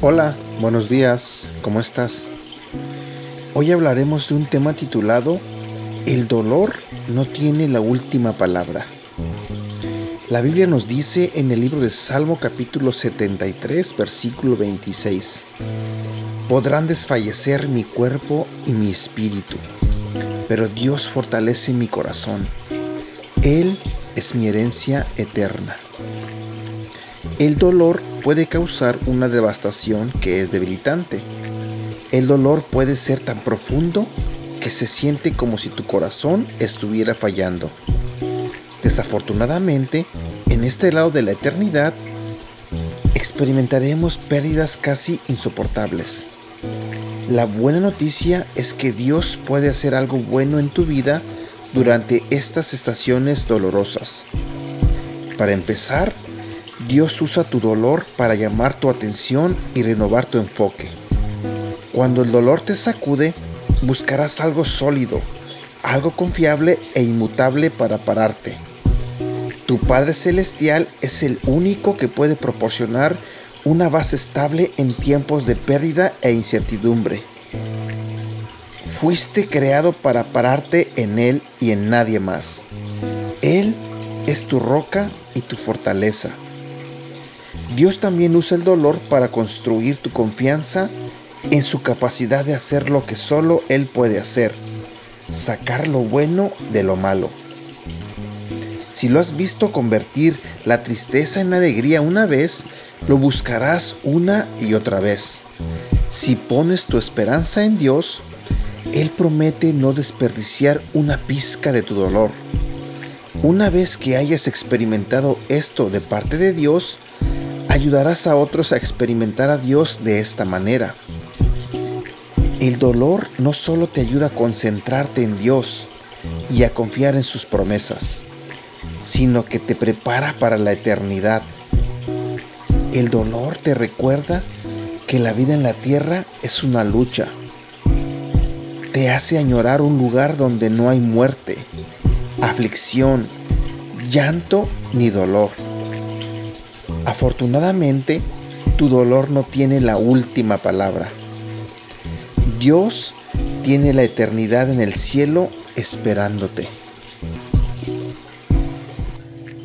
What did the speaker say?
Hola, buenos días, ¿cómo estás? Hoy hablaremos de un tema titulado El dolor no tiene la última palabra. La Biblia nos dice en el libro de Salmo capítulo 73, versículo 26, Podrán desfallecer mi cuerpo y mi espíritu, pero Dios fortalece mi corazón. Él es mi herencia eterna. El dolor puede causar una devastación que es debilitante. El dolor puede ser tan profundo que se siente como si tu corazón estuviera fallando. Desafortunadamente, en este lado de la eternidad, experimentaremos pérdidas casi insoportables. La buena noticia es que Dios puede hacer algo bueno en tu vida durante estas estaciones dolorosas. Para empezar, Dios usa tu dolor para llamar tu atención y renovar tu enfoque. Cuando el dolor te sacude, buscarás algo sólido, algo confiable e inmutable para pararte. Tu Padre Celestial es el único que puede proporcionar una base estable en tiempos de pérdida e incertidumbre. Fuiste creado para pararte en Él y en nadie más. Él es tu roca y tu fortaleza. Dios también usa el dolor para construir tu confianza en su capacidad de hacer lo que solo Él puede hacer, sacar lo bueno de lo malo. Si lo has visto convertir la tristeza en alegría una vez, lo buscarás una y otra vez. Si pones tu esperanza en Dios, Él promete no desperdiciar una pizca de tu dolor. Una vez que hayas experimentado esto de parte de Dios, ayudarás a otros a experimentar a Dios de esta manera. El dolor no solo te ayuda a concentrarte en Dios y a confiar en sus promesas, sino que te prepara para la eternidad. El dolor te recuerda que la vida en la tierra es una lucha. Te hace añorar un lugar donde no hay muerte, aflicción, llanto ni dolor. Afortunadamente, tu dolor no tiene la última palabra. Dios tiene la eternidad en el cielo esperándote.